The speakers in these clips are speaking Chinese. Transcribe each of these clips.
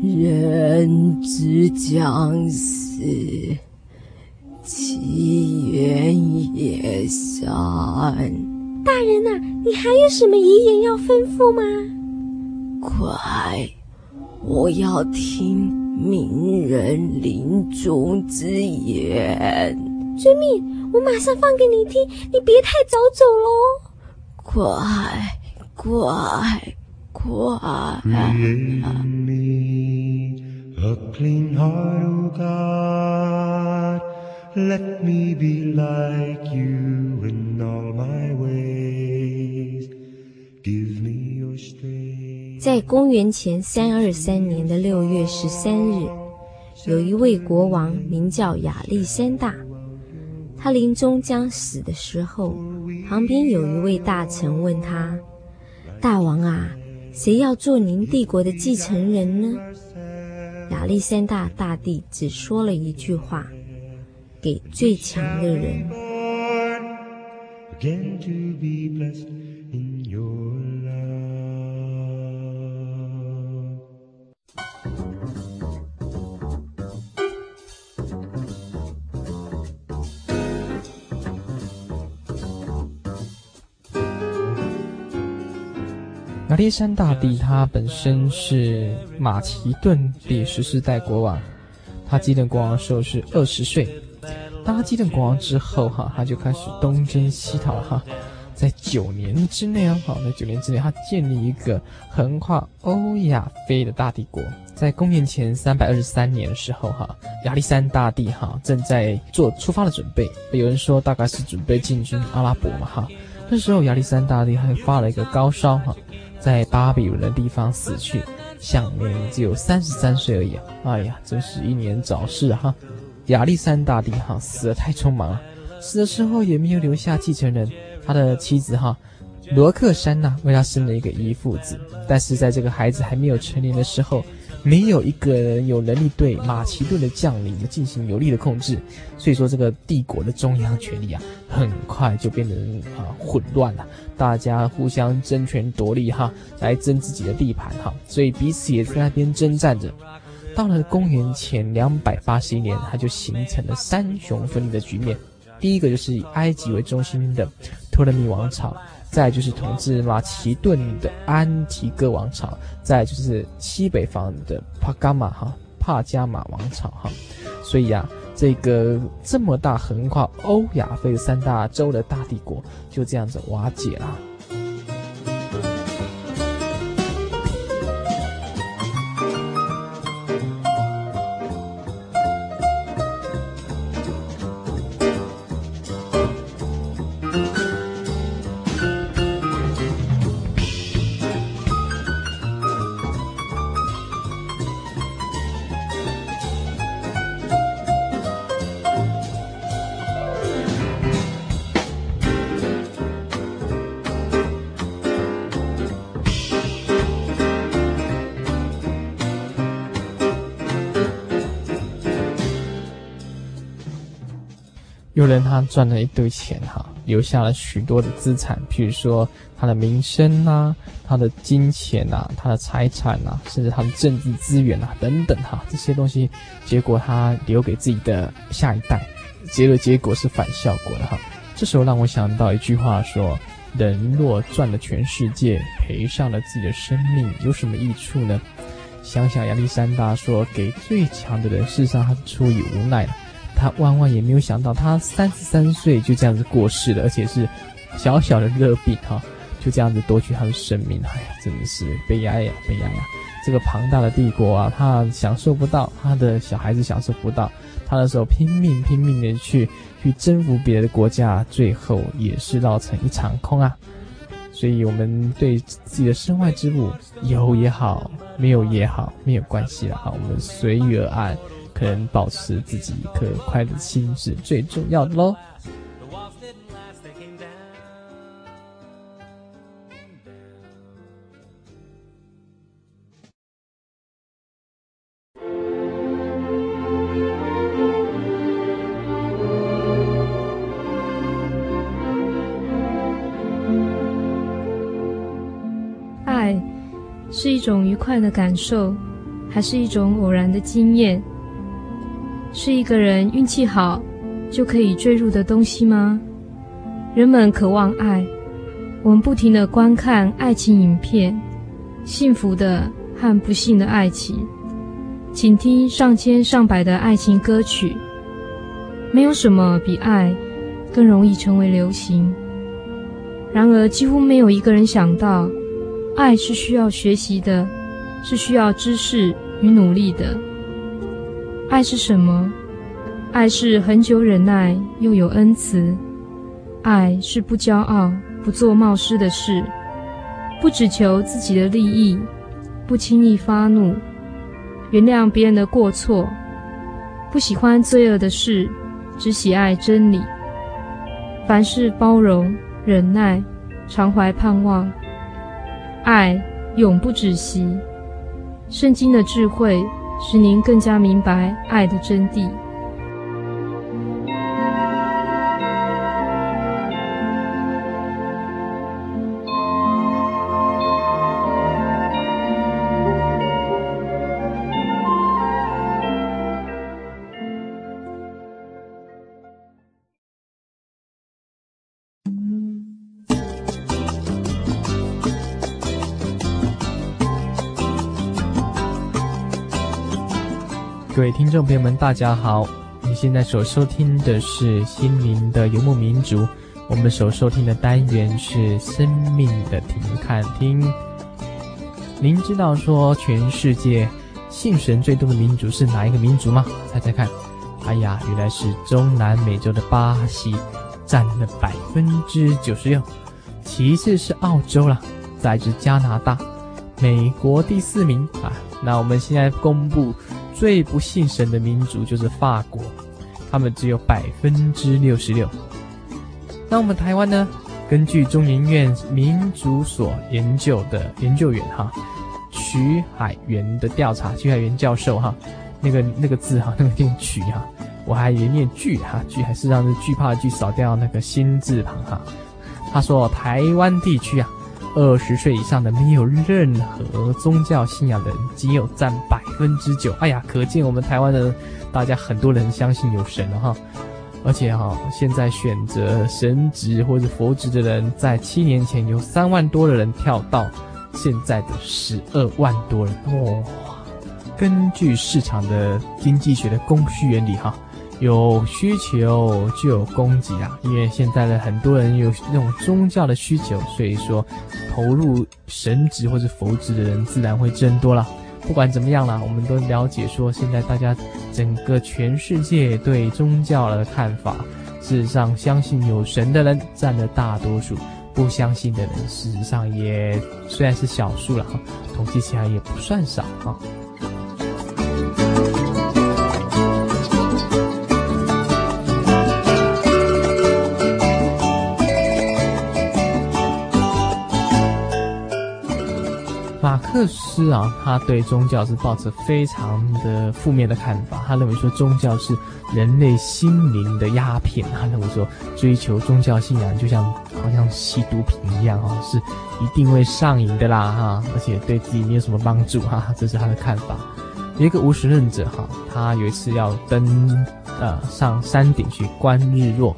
人之将死，其言也善。大人呐、啊，你还有什么遗言要吩咐吗？快，我要听名人临终之言。遵命，我马上放给你听，你别太早走喽。快，快，快！在公元前三二三年的六月十三日，有一位国王名叫亚历山大。他临终将死的时候，旁边有一位大臣问他：“大王啊，谁要做您帝国的继承人呢？”亚历山大大帝只说了一句话：“给最强的人。”历山大帝他本身是马其顿第十四代国王，他继任国王的时候是二十岁。当他继任国王之后，哈，他就开始东征西讨，哈，在九年之内啊，哈，在九年之内，他建立一个横跨欧亚非的大帝国。在公元前三百二十三年的时候，哈，亚历山大帝哈正在做出发的准备，有人说大概是准备进军阿拉伯嘛，哈。那时候亚历山大帝还发了一个高烧，哈。在巴比伦的地方死去，享年只有三十三岁而已！哎呀，真是英年早逝哈！亚历山大帝哈死得太匆忙了，死的时候也没有留下继承人。他的妻子哈罗克珊娜为他生了一个遗腹子，但是在这个孩子还没有成年的时候。没有一个人有能力对马其顿的将领进行有力的控制，所以说这个帝国的中央权力啊，很快就变得啊混乱了，大家互相争权夺利哈，来争自己的地盘哈，所以彼此也在那边征战着。到了公元前两百八十一年，它就形成了三雄分立的局面。第一个就是以埃及为中心的托勒密王朝。再就是统治马其顿的安提戈王朝，再就是西北方的帕伽马哈帕加马王朝哈，所以啊，这个这么大横跨欧亚非三大洲的大帝国就这样子瓦解了。有人他赚了一堆钱哈，留下了许多的资产，譬如说他的名声呐，他的金钱呐，他的财产呐，甚至他的政治资源呐等等哈，这些东西，结果他留给自己的下一代，结果结果是反效果的哈。这时候让我想到一句话说：人若赚了全世界，赔上了自己的生命，有什么益处呢？想想亚历山大说给最强的人，事实上他是出于无奈的。他万万也没有想到，他三十三岁就这样子过世了，而且是小小的热病哈，就这样子夺去他的生命。哎呀，真的是悲哀呀，悲哀呀！这个庞大的帝国啊，他享受不到，他的小孩子享受不到，他那时候拼命拼命的去去征服别的国家，最后也是绕成一场空啊。所以，我们对自己的身外之物有也好，没有也好，没有关系了哈，我们随遇而安。可能保持自己一颗快乐的心是最重要的喽。爱是一种愉快的感受。还是一种偶然的经验？是一个人运气好就可以坠入的东西吗？人们渴望爱，我们不停的观看爱情影片，幸福的和不幸的爱情，请听上千上百的爱情歌曲。没有什么比爱更容易成为流行。然而，几乎没有一个人想到，爱是需要学习的，是需要知识与努力的。爱是什么？爱是恒久忍耐，又有恩慈。爱是不骄傲，不做冒失的事，不只求自己的利益，不轻易发怒，原谅别人的过错，不喜欢罪恶的事，只喜爱真理。凡事包容。忍耐，常怀盼望，爱永不止息。圣经的智慧使您更加明白爱的真谛。听众朋友们，大家好！你现在所收听的是心灵的游牧民族，我们所收听的单元是生命的停看听。您知道说全世界信神最多的民族是哪一个民族吗？猜猜看！哎呀，原来是中南美洲的巴西，占了百分之九十六，其次是澳洲了，再是加拿大，美国第四名啊。那我们现在公布。最不信神的民族就是法国，他们只有百分之六十六。那我们台湾呢？根据中研院民族所研究的研究员哈，徐海源的调查，徐海源教授哈，那个那个字哈，那个念徐哈，我还以为念惧哈，惧还是让这惧怕的惧扫掉那个心字旁哈。他说台湾地区啊。二十岁以上的没有任何宗教信仰的人，仅有占百分之九。哎呀，可见我们台湾的大家很多人相信有神了哈。而且哈，现在选择神职或者佛职的人，在七年前有三万多的人跳到现在的十二万多人哦。根据市场的经济学的供需原理哈。有需求就有供给啊，因为现在的很多人有那种宗教的需求，所以说投入神职或者佛职的人自然会增多了。不管怎么样啦，我们都了解说，现在大家整个全世界对宗教的看法，事实上相信有神的人占了大多数，不相信的人事实上也虽然是少数了哈，统计起来也不算少哈。克思啊，他对宗教是抱着非常的负面的看法。他认为说宗教是人类心灵的鸦片。他认为说追求宗教信仰就像好像吸毒品一样哈，是一定会上瘾的啦哈，而且对自己没有什么帮助哈，这是他的看法。有一个无神论者哈，他有一次要登呃上山顶去观日落，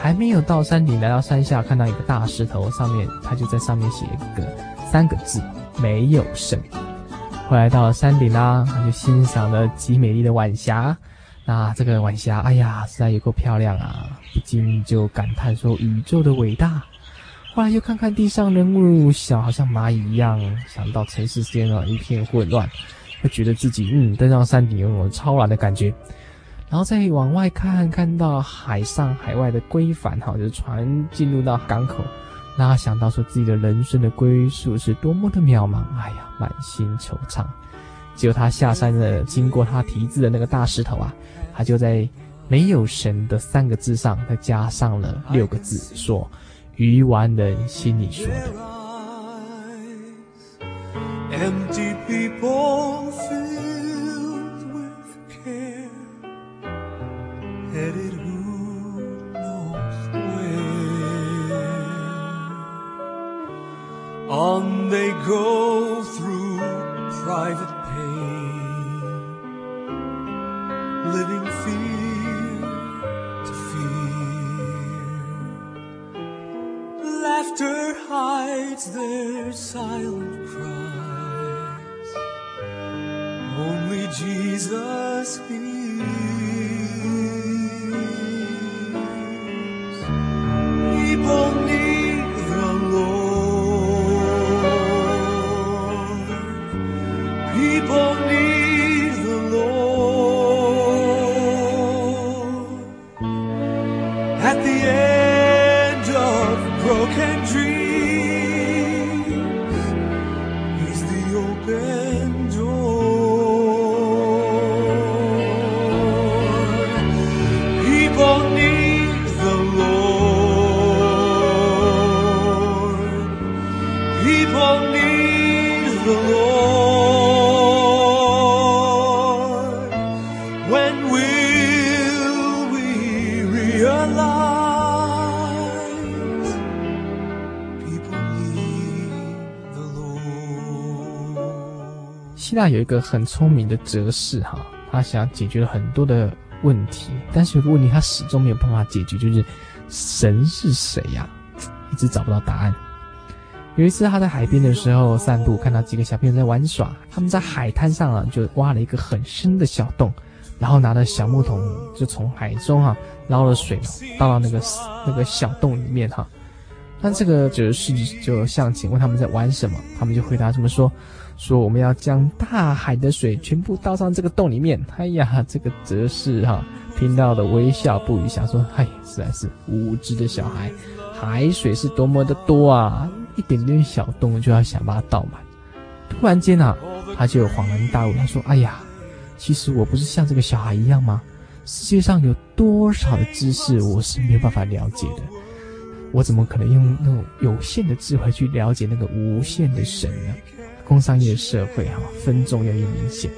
还没有到山顶，来到山下看到一个大石头上面，他就在上面写一个三个字。没有神。后来到了山顶啦，他就欣赏了极美丽的晚霞。那这个晚霞，哎呀，实在也够漂亮啊！不禁就感叹说宇宙的伟大。后来又看看地上人物小，好像蚂蚁一样，想到尘世间啊一片混乱，会觉得自己嗯登上山顶有种超然的感觉。然后再往外看，看到海上海外的归帆哈，就是船进入到港口。让他想到说自己的人生的归宿是多么的渺茫，哎呀，满心惆怅。结果他下山的，经过他题字的那个大石头啊，他就在“没有神”的三个字上，他加上了六个字，说：“鱼丸人心里说的。” On they go through private pain, living fear to fear. Laughter hides their silent cries. Only Jesus hears. At the end of broken dreams, 腊有一个很聪明的哲士哈，他想解决了很多的问题，但是有个问题他始终没有办法解决，就是神是谁呀、一直找不到答案。有一次他在海边的时候散步，看到几个小朋友在玩耍，他们在海滩上啊就挖了一个很深的小洞，然后拿着小木桶就从海中哈、捞了水倒到那个那个小洞里面哈。那这个哲士就向前问他们在玩什么，他们就回答这么说：说我们要将大海的水全部倒上这个洞里面。哎呀，这个哲士哈、听到的微笑不语，想说：哎，实在是无知的小孩，海水是多么的多啊！一点点小洞就要想把它倒满。突然间啊，他就恍然大悟，他说：哎呀，其实我不是像这个小孩一样吗？世界上有多少的知识我是没有办法了解的。我怎么可能用那种有限的智慧去了解那个无限的神呢？工商业社会哈、分众越来越明显。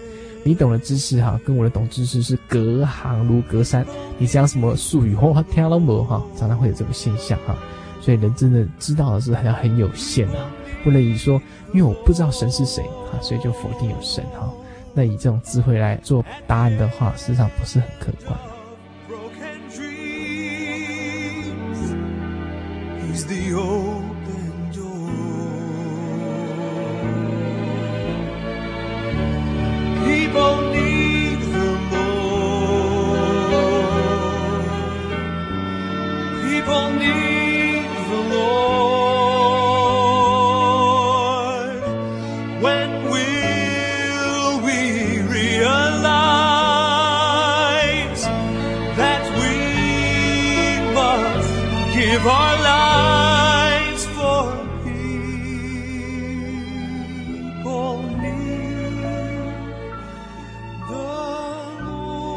你懂的知识哈、跟我的懂知识是隔行如隔山。你讲什么术语，我听都没哈，常常会有这种现象哈、所以人真的知道的是好像很有限啊，不能以说因为我不知道神是谁啊，所以就否定有神哈、那以这种智慧来做答案的话，实际上不是很客观。He's the open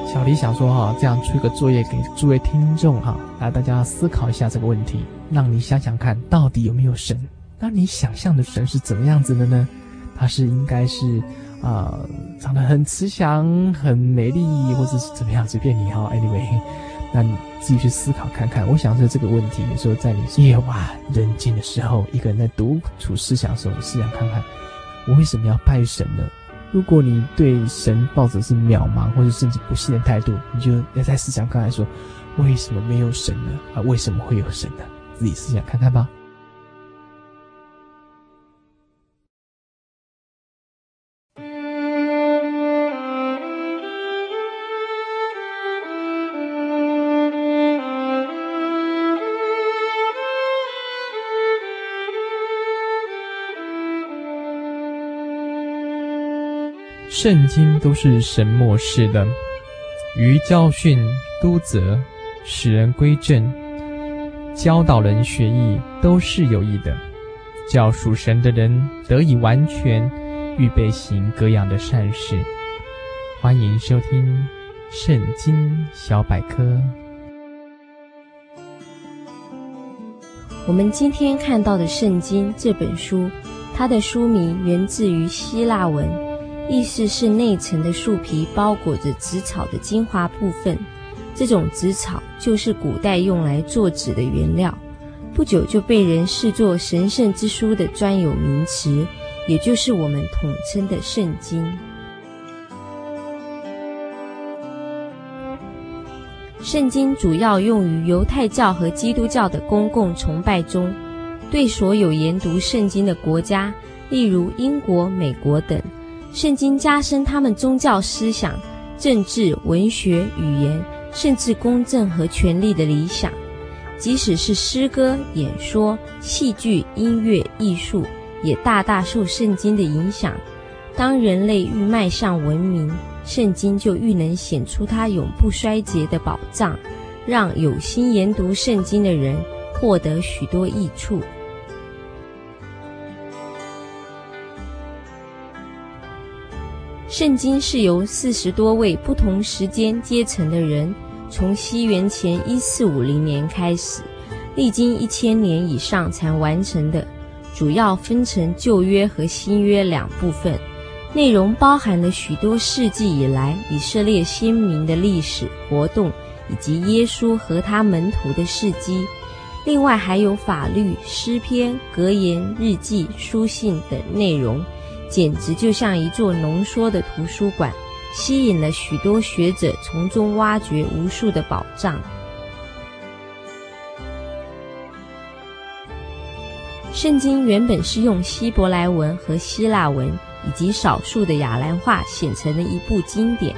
小黎想说哈，这样出一个作业给诸位听众哈，来大家思考一下这个问题，让你想想看，到底有没有神？那你想象的神是怎么样子的呢？他是应该是啊、呃，长得很慈祥、很美丽，或者是怎么样？随便你哈。Anyway，那你自己去思考看看。我想说这个问题，有时候在你夜晚人静的时候，一个人在独处思想的时候，你思想看看，我为什么要拜神呢？如果你对神抱着是渺茫或者甚至不信的态度，你就要在思想刚才说，为什么没有神呢？啊，为什么会有神呢？自己思想看看吧。圣经都是神默示的，于教训、督责、使人归正、教导人学艺，都是有益的，叫属神的人得以完全，预备行各样的善事。欢迎收听《圣经小百科》。我们今天看到的《圣经》这本书，它的书名源自于希腊文，意思是内层的树皮包裹着纸草的精华部分。这种纸草就是古代用来做纸的原料，不久就被人视作神圣之书的专有名词，也就是我们统称的《圣经》。圣经主要用于犹太教和基督教的公共崇拜中，对所有研读圣经的国家，例如英国、美国等，圣经加深他们宗教思想、政治、文学、语言，甚至公正和权力的理想。即使是诗歌、演说、戏剧、音乐、艺术，也大大受圣经的影响。当人类愈迈向文明，圣经就愈能显出它永不衰竭的宝藏，让有心研读圣经的人获得许多益处。圣经是由四十多位不同时间阶层的人。从西元前一四五零年开始，历经一千年以上才完成的，主要分成旧约和新约两部分，内容包含了许多世纪以来以色列先民的历史活动，以及耶稣和他门徒的事迹。另外还有法律、诗篇、格言、日记、书信等内容，简直就像一座浓缩的图书馆。吸引了许多学者从中挖掘无数的宝藏。圣经原本是用希伯来文和希腊文以及少数的雅兰话写成的一部经典，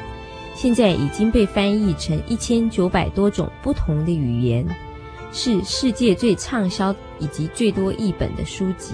现在已经被翻译成一千九百多种不同的语言，是世界最畅销以及最多译本的书籍。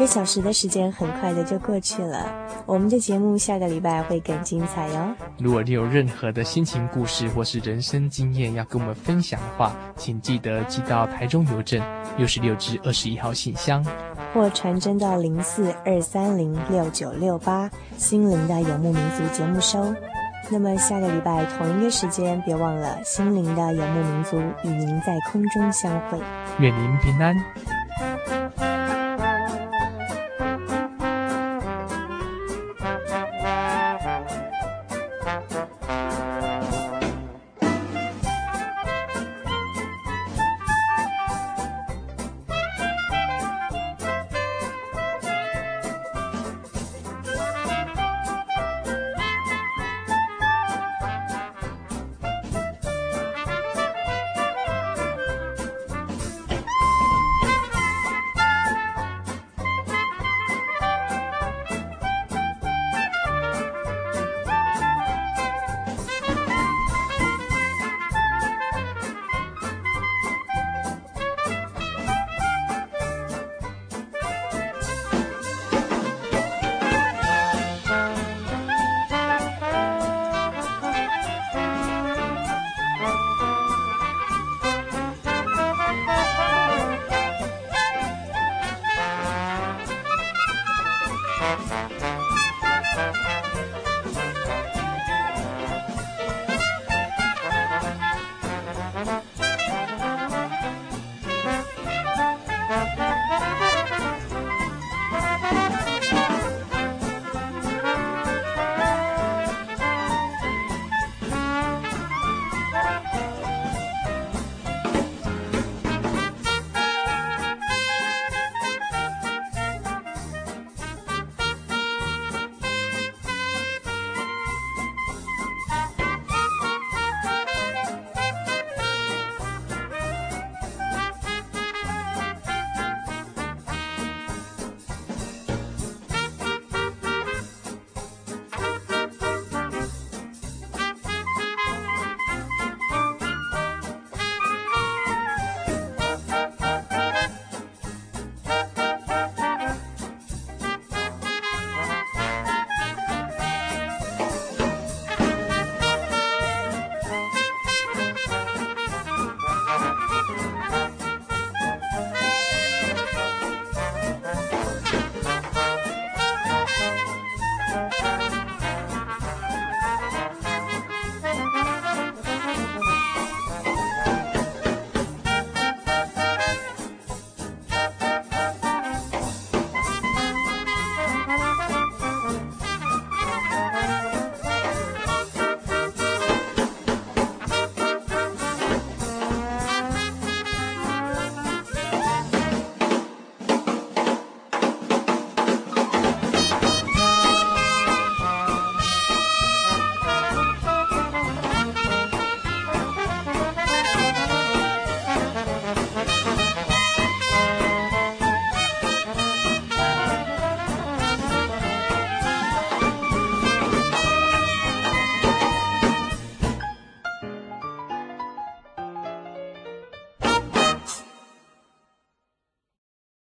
个小时的时间很快的就过去了，我们的节目下个礼拜会更精彩哟。如果你有任何的心情故事或是人生经验要跟我们分享的话，请记得寄到台中邮政六十六至二十一号信箱，或传真到零四二三零六九六八心灵的游牧民族节目收。那么下个礼拜同一个时间，别忘了心灵的游牧民族与您在空中相会。愿您平安。